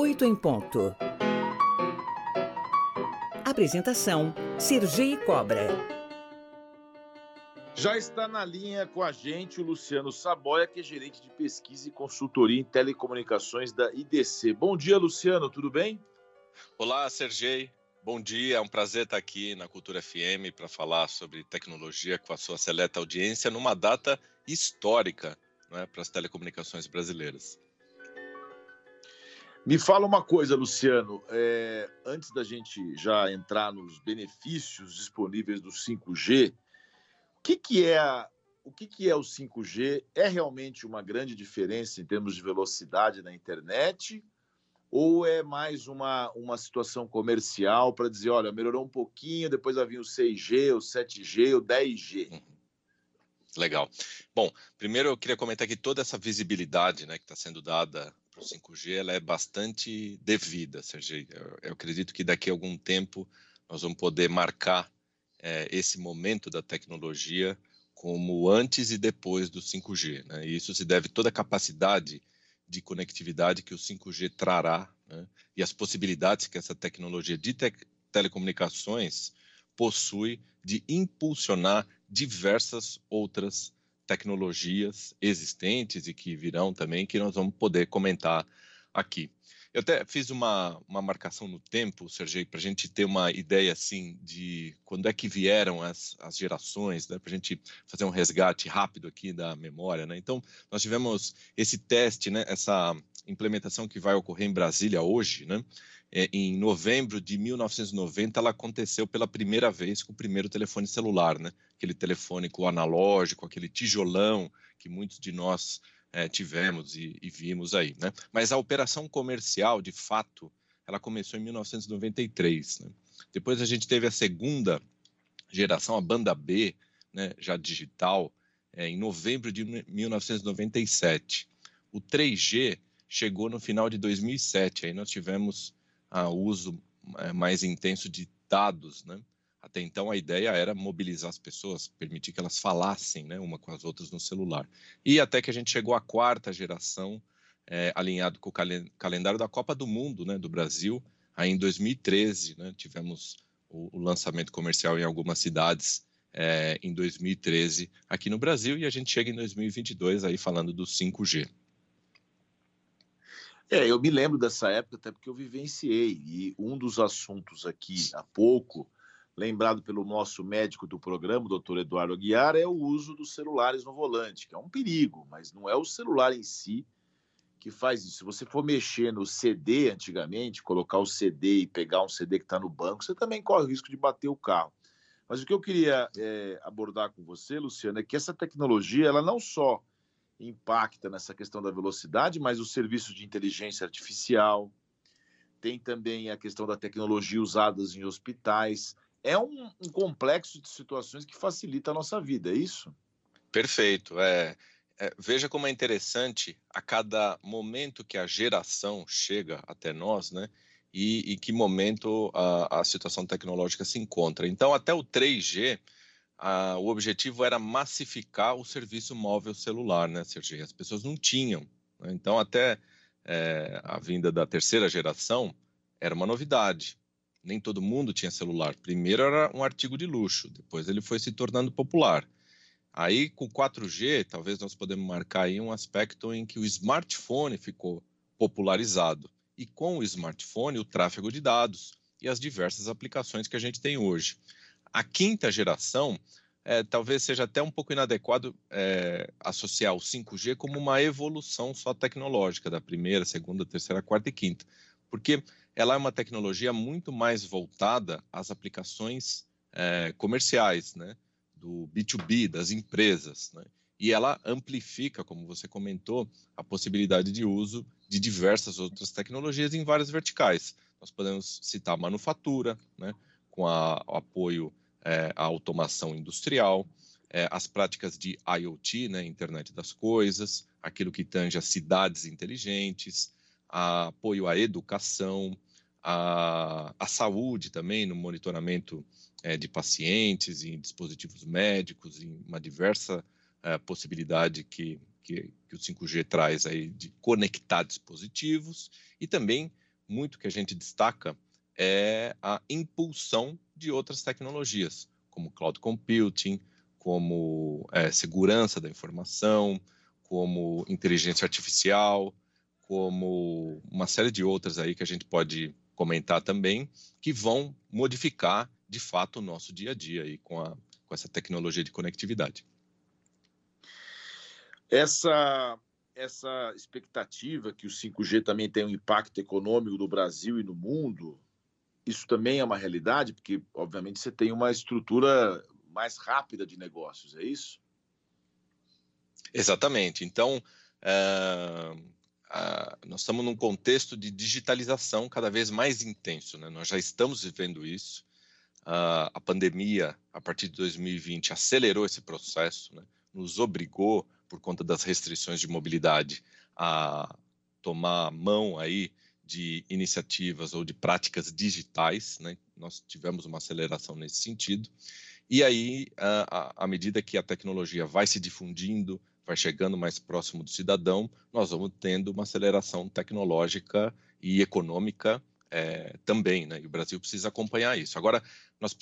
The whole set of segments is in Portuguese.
8 em ponto. Apresentação: Sergi Cobra. Já está na linha com a gente o Luciano Saboia, que é gerente de pesquisa e consultoria em telecomunicações da IDC. Bom dia, Luciano, tudo bem? Olá, Sergei. Bom dia, é um prazer estar aqui na Cultura FM para falar sobre tecnologia com a sua seleta audiência numa data histórica né, para as telecomunicações brasileiras. Me fala uma coisa, Luciano. É, antes da gente já entrar nos benefícios disponíveis do 5G, o que, que é o que, que é o 5G? É realmente uma grande diferença em termos de velocidade na internet? Ou é mais uma, uma situação comercial para dizer, olha, melhorou um pouquinho, depois vai vir o 6G, o 7G, o 10G? Uhum. Legal. Bom, primeiro eu queria comentar que toda essa visibilidade né, que está sendo dada o 5G ela é bastante devida, Sergei. Eu, eu, acredito que daqui a algum tempo nós vamos poder marcar é, esse momento da tecnologia como antes e depois do 5G. Né? E isso se deve toda a capacidade de conectividade que o 5G trará né? e as possibilidades que essa tecnologia de te telecomunicações possui de impulsionar diversas outras tecnologias existentes e que virão também, que nós vamos poder comentar aqui. Eu até fiz uma, uma marcação no tempo, Sergei, para a gente ter uma ideia assim de quando é que vieram as, as gerações, né, para a gente fazer um resgate rápido aqui da memória. Né? Então, nós tivemos esse teste, né, essa implementação que vai ocorrer em Brasília hoje, né? É, em novembro de 1990, ela aconteceu pela primeira vez com o primeiro telefone celular, né? Aquele telefone com analógico, aquele tijolão que muitos de nós é, tivemos e, e, vimos aí, né? Mas a operação comercial, de fato, ela começou em 1993. Né? Depois a gente teve a segunda geração, a banda B, né? Já digital, é, em novembro de 1997. O 3G chegou no final de 2007. Aí nós tivemos o uh, uso uh, mais intenso de dados, né? Até então a ideia era mobilizar as pessoas, permitir que elas falassem, né, uma com as outras no celular. E até que a gente chegou à quarta geração, é, alinhado com o calendário da Copa do Mundo, né, do Brasil. Aí em 2013, né, tivemos o, o lançamento comercial em algumas cidades é, em 2013 aqui no Brasil e a gente chega em 2022 aí falando do 5G. É, eu me lembro dessa época até porque eu vivenciei e um dos assuntos aqui há pouco, lembrado pelo nosso médico do programa, doutor Eduardo Aguiar, é o uso dos celulares no volante, que é um perigo, mas não é o celular em si que faz isso. Se você for mexer no CD antigamente, colocar o CD e pegar um CD que está no banco, você também corre o risco de bater o carro. Mas o que eu queria é, abordar com você, Luciano, é que essa tecnologia, ela não só impacta nessa questão da velocidade, mas o serviço de inteligência artificial, tem também a questão da tecnologia usadas em hospitais. É um, um complexo de situações que facilita a nossa vida, é isso? Perfeito. É, é, veja como é interessante a cada momento que a geração chega até nós, né? E, e que momento a, a situação tecnológica se encontra. Então, até o 3G, a, o objetivo era massificar o serviço móvel celular, né, Sergio? As pessoas não tinham. Né? Então, até é, a vinda da terceira geração era uma novidade. Nem todo mundo tinha celular. Primeiro era um artigo de luxo, depois ele foi se tornando popular. Aí, com 4G, talvez nós podemos marcar aí um aspecto em que o smartphone ficou popularizado. E com o smartphone, o tráfego de dados e as diversas aplicações que a gente tem hoje. A quinta geração é, talvez seja até um pouco inadequado é, associar o 5G como uma evolução só tecnológica da primeira, segunda, terceira, quarta e quinta, porque ela é uma tecnologia muito mais voltada às aplicações é, comerciais, né, do B2B, das empresas, né, e ela amplifica, como você comentou, a possibilidade de uso de diversas outras tecnologias em várias verticais. Nós podemos citar manufatura, né, com a, o apoio é, à automação industrial, é, as práticas de IoT, né, Internet das Coisas, aquilo que tange as cidades inteligentes, a apoio à educação, a, a saúde também, no monitoramento é, de pacientes em dispositivos médicos, em uma diversa é, possibilidade que, que, que, o 5G traz aí de conectar dispositivos. E também muito que a gente destaca é a impulsão de outras tecnologias, como cloud computing, como é, segurança da informação, como inteligência artificial, como uma série de outras aí que a gente pode comentar também, que vão modificar de fato o nosso dia a dia aí com, a, com essa tecnologia de conectividade. Essa, essa expectativa que o 5G também tem um impacto econômico no Brasil e no mundo, isso também é uma realidade, porque, obviamente, você tem uma estrutura mais rápida de negócios, é isso? Exatamente. Então, uh, nós estamos num contexto de digitalização cada vez mais intenso. Né? Nós já estamos vivendo isso. Uh, a pandemia, a partir de 2020, acelerou esse processo, né? nos obrigou, por conta das restrições de mobilidade, a tomar mão aí de iniciativas ou de práticas digitais, né? nós tivemos uma aceleração nesse sentido. E aí, à medida que a tecnologia vai se difundindo, vai chegando mais próximo do cidadão, nós vamos tendo uma aceleração tecnológica e econômica é, também, né? E o Brasil precisa acompanhar isso. Agora, nós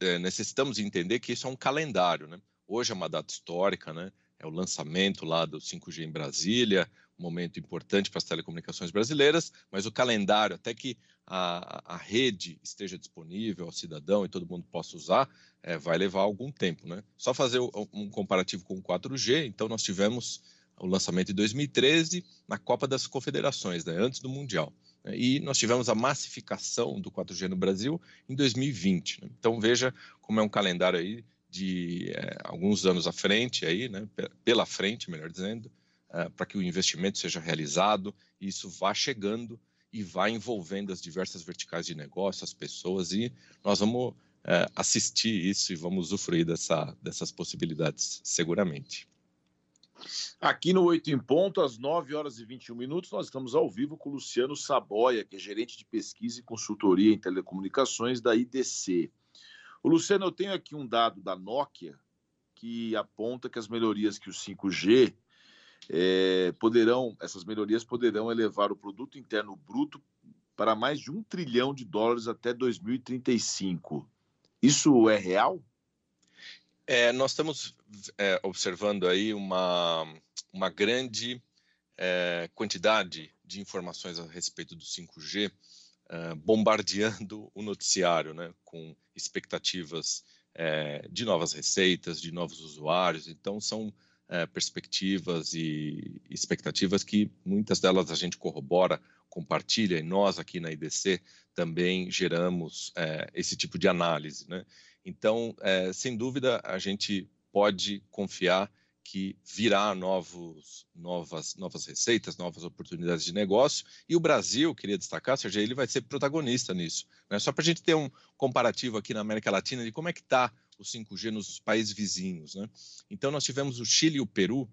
é, necessitamos entender que isso é um calendário, né? Hoje é uma data histórica, né? É o lançamento lá do 5G em Brasília, um momento importante para as telecomunicações brasileiras, mas o calendário, até que a, a rede esteja disponível ao cidadão e todo mundo possa usar, é, vai levar algum tempo. Né? Só fazer um comparativo com o 4G, então nós tivemos o lançamento em 2013 na Copa das Confederações, né, antes do Mundial. Né? E nós tivemos a massificação do 4G no Brasil em 2020. Né? Então veja como é um calendário aí de é, alguns anos à frente, aí, né, pela frente, melhor dizendo, é, para que o investimento seja realizado e isso vá chegando e vá envolvendo as diversas verticais de negócio, as pessoas, e nós vamos é, assistir isso e vamos usufruir dessa, dessas possibilidades, seguramente. Aqui no Oito em Ponto, às 9 horas e 21 minutos, nós estamos ao vivo com o Luciano Saboia, que é gerente de pesquisa e consultoria em telecomunicações da IDC. O Luciano, eu tenho aqui um dado da Nokia que aponta que as melhorias que o 5G é, poderão, essas melhorias poderão elevar o produto interno bruto para mais de um trilhão de dólares até 2035. Isso é real? É, nós estamos é, observando aí uma, uma grande é, quantidade de informações a respeito do 5G é, bombardeando o noticiário, né, com expectativas é, de novas receitas, de novos usuários. Então, são é, perspectivas e expectativas que muitas delas a gente corrobora, compartilha, e nós aqui na IDC também geramos é, esse tipo de análise. Né? Então, é, sem dúvida, a gente pode confiar que virá novos, novas, novas receitas, novas oportunidades de negócio. E o Brasil, queria destacar, Sérgio, ele vai ser protagonista nisso. Né? Só para a gente ter um comparativo aqui na América Latina de como é que está o 5G nos países vizinhos. Né? Então, nós tivemos o Chile e o Peru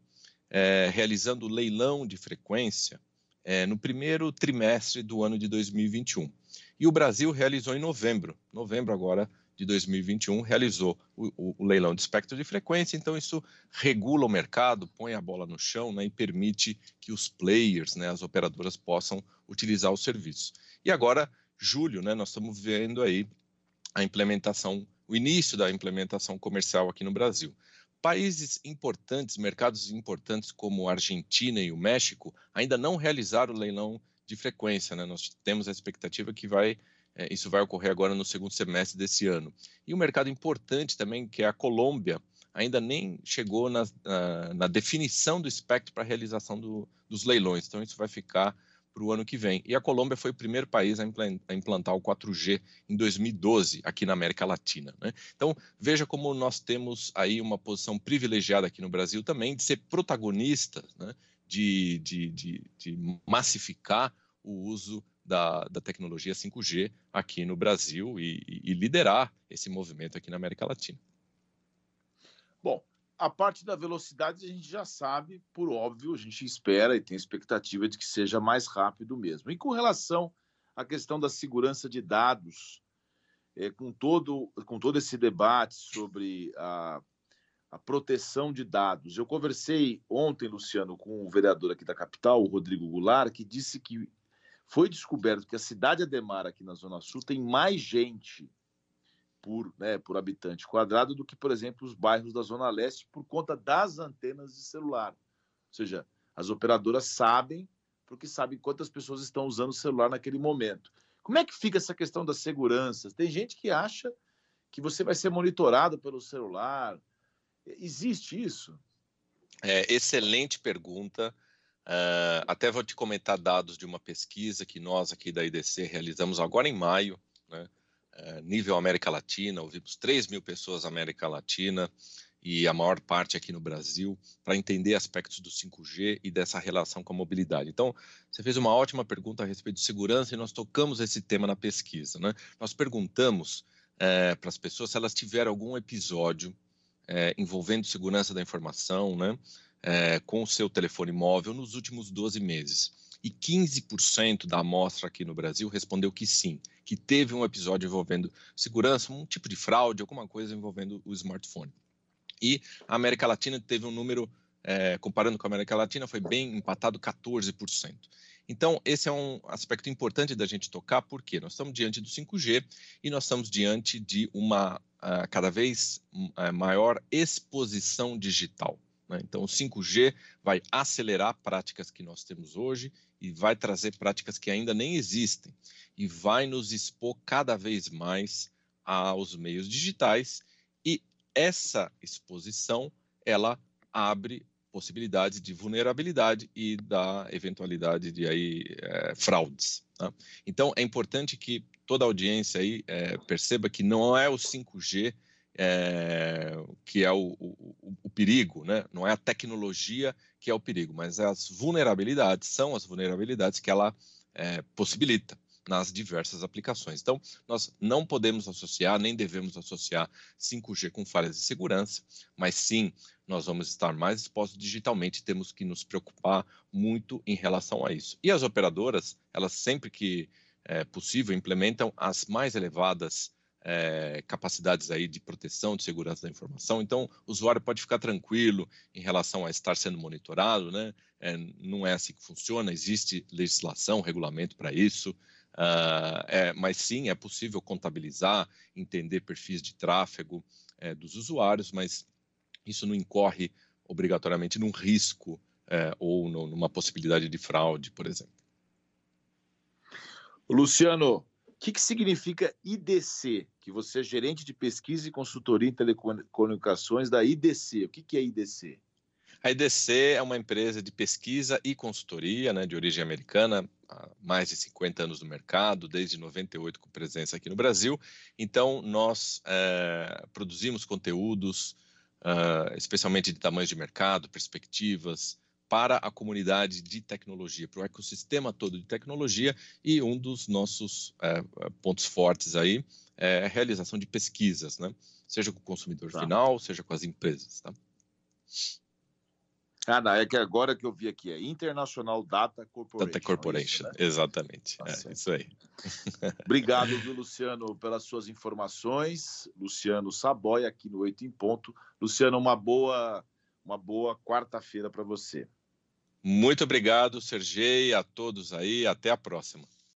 é, realizando leilão de frequência é, no primeiro trimestre do ano de 2021. E o Brasil realizou em novembro, novembro agora de 2021, realizou o, o, o, leilão de espectro de frequência, então isso regula o mercado, põe a bola no chão né, e permite que os players, né, as operadoras, possam utilizar o serviço. E agora, julho, né, nós estamos vendo aí a implementação o início da implementação comercial aqui no Brasil. Países importantes, mercados importantes como a Argentina e o México, ainda não realizaram o leilão de frequência. Né? Nós temos a expectativa que vai, é, isso vai ocorrer agora no segundo semestre desse ano. E um mercado importante também, que é a Colômbia, ainda nem chegou na, na, na definição do espectro para a realização do, dos leilões. Então, isso vai ficar para o ano que vem. E a Colômbia foi o primeiro país a implantar o 4G em 2012 aqui na América Latina. Né? Então, veja como nós temos aí uma posição privilegiada aqui no Brasil também de ser protagonista, né? de, de, de, de, massificar o uso da, da, tecnologia 5G aqui no Brasil e, e liderar esse movimento aqui na América Latina. Bom, a parte da velocidade a gente já sabe, por óbvio, a gente espera e tem expectativa de que seja mais rápido mesmo. E com relação à questão da segurança de dados, é, com, todo, com todo esse debate sobre a, a proteção de dados, eu conversei ontem, Luciano, com o vereador aqui da capital, o Rodrigo Goulart, que disse que foi descoberto que a cidade Ademar, aqui na Zona Sul, tem mais gente por, né, por habitante quadrado do que, por exemplo, os bairros da Zona Leste, por conta das antenas de celular. Ou seja, as operadoras sabem, porque sabem quantas pessoas estão usando o celular naquele momento. Como é que fica essa questão da segurança? Tem gente que acha que você vai ser monitorado pelo celular. Existe isso? É, excelente pergunta. Uh, até vou te comentar dados de uma pesquisa que nós aqui da IDC realizamos agora em maio, né? Uh, nível América Latina, ouvimos 3 mil pessoas América Latina e a maior parte aqui no Brasil, para entender aspectos do 5G e dessa relação com a mobilidade. Então, você fez uma ótima pergunta a respeito de segurança e nós tocamos esse tema na pesquisa. Né? Nós perguntamos uh, para as pessoas se elas tiveram algum episódio envolvendo segurança da informação, né? é, com o seu telefone móvel nos últimos 12 meses. E 15% da amostra aqui no Brasil respondeu que sim, que teve um episódio envolvendo segurança, um tipo de fraude, alguma coisa envolvendo o smartphone. E a América Latina teve um número, é, comparando com a América Latina, foi bem empatado 14%. Então, esse é um aspecto importante da gente tocar, porque nós estamos diante do 5G e nós estamos diante de uma uh, cada vez uh, maior exposição digital. Né? Então, o 5G vai acelerar práticas que nós temos hoje e vai trazer práticas que ainda nem existem e vai nos expor cada vez mais aos meios digitais e essa exposição ela abre possibilidades de vulnerabilidade e da eventualidade de aí é, fraudes. Tá? Então é importante que toda a audiência aí é, perceba que não é o 5G é, que é o, o, o, perigo, né? não é a tecnologia que é o perigo, mas as vulnerabilidades são as vulnerabilidades que ela é, possibilita nas diversas aplicações. Então, nós não podemos associar, nem devemos associar 5G com falhas de segurança, mas sim nós vamos estar mais expostos digitalmente, temos que nos preocupar muito em relação a isso. E as operadoras, elas sempre que é possível implementam as mais elevadas é, capacidades aí de proteção, de segurança da informação. Então, o usuário pode ficar tranquilo em relação a estar sendo monitorado, né? É, não é assim que funciona, existe legislação, regulamento para isso, uh, é, mas sim é possível contabilizar, entender perfis de tráfego é, dos usuários, mas isso não incorre obrigatoriamente num risco é, ou no, numa possibilidade de fraude, por exemplo. Luciano, que, que significa IDC? Que você é gerente de pesquisa e consultoria em telecomunicações da IDC. O que, que é IDC? A IDC é uma empresa de pesquisa e consultoria né, de origem americana, há mais de 50 anos no mercado, desde 98 com presença aqui no Brasil. Então, nós é, produzimos conteúdos, uh, especialmente de tamanhos de mercado, perspectivas, para a comunidade de tecnologia, para o ecossistema todo de tecnologia, e um dos nossos é, pontos fortes aí é a realização de pesquisas, né? seja com o consumidor tá. final, seja com as empresas. Tá? Ah, não, é que agora que eu vi aqui é International Data Corporation. Data Corporation, é isso, né? exatamente. Tá é isso aí. Obrigado, viu, Luciano, pelas suas informações. Luciano Saboia, aqui no Oito em Ponto. Luciano, uma boa, uma boa quarta-feira para você. Muito obrigado, Sergei, a todos aí. Até a próxima.